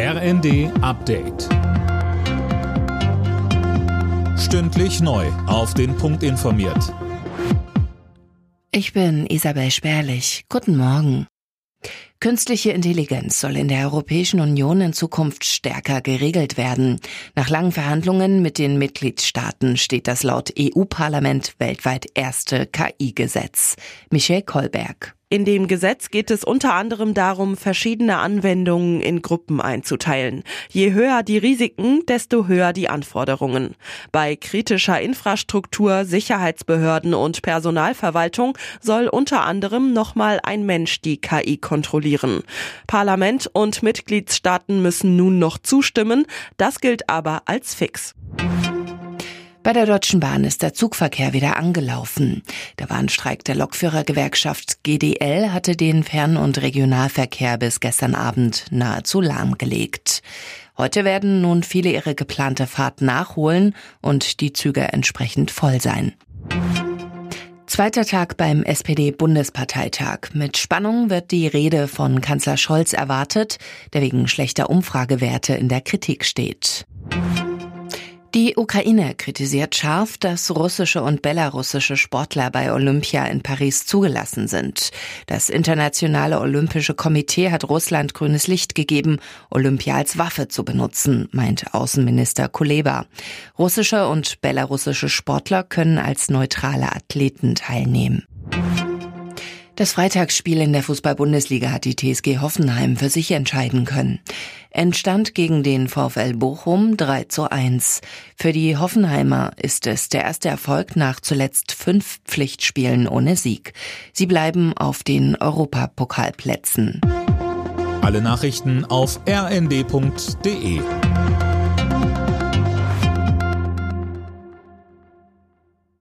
RND Update. Stündlich neu. Auf den Punkt informiert. Ich bin Isabel Spärlich. Guten Morgen. Künstliche Intelligenz soll in der Europäischen Union in Zukunft stärker geregelt werden. Nach langen Verhandlungen mit den Mitgliedstaaten steht das laut EU-Parlament weltweit erste KI-Gesetz. Michel Kolberg. In dem Gesetz geht es unter anderem darum, verschiedene Anwendungen in Gruppen einzuteilen. Je höher die Risiken, desto höher die Anforderungen. Bei kritischer Infrastruktur, Sicherheitsbehörden und Personalverwaltung soll unter anderem nochmal ein Mensch die KI kontrollieren. Parlament und Mitgliedstaaten müssen nun noch zustimmen, das gilt aber als fix. Bei der Deutschen Bahn ist der Zugverkehr wieder angelaufen. Der Warnstreik der Lokführergewerkschaft GDL hatte den Fern- und Regionalverkehr bis gestern Abend nahezu lahmgelegt. Heute werden nun viele ihre geplante Fahrt nachholen und die Züge entsprechend voll sein. Zweiter Tag beim SPD-Bundesparteitag. Mit Spannung wird die Rede von Kanzler Scholz erwartet, der wegen schlechter Umfragewerte in der Kritik steht. Die Ukraine kritisiert scharf, dass russische und belarussische Sportler bei Olympia in Paris zugelassen sind. Das Internationale Olympische Komitee hat Russland grünes Licht gegeben, Olympia als Waffe zu benutzen, meint Außenminister Kuleba. Russische und belarussische Sportler können als neutrale Athleten teilnehmen. Das Freitagsspiel in der Fußball-Bundesliga hat die TSG Hoffenheim für sich entscheiden können. Entstand gegen den VfL Bochum 3 zu 1. Für die Hoffenheimer ist es der erste Erfolg nach zuletzt fünf Pflichtspielen ohne Sieg. Sie bleiben auf den Europapokalplätzen. Alle Nachrichten auf rnd.de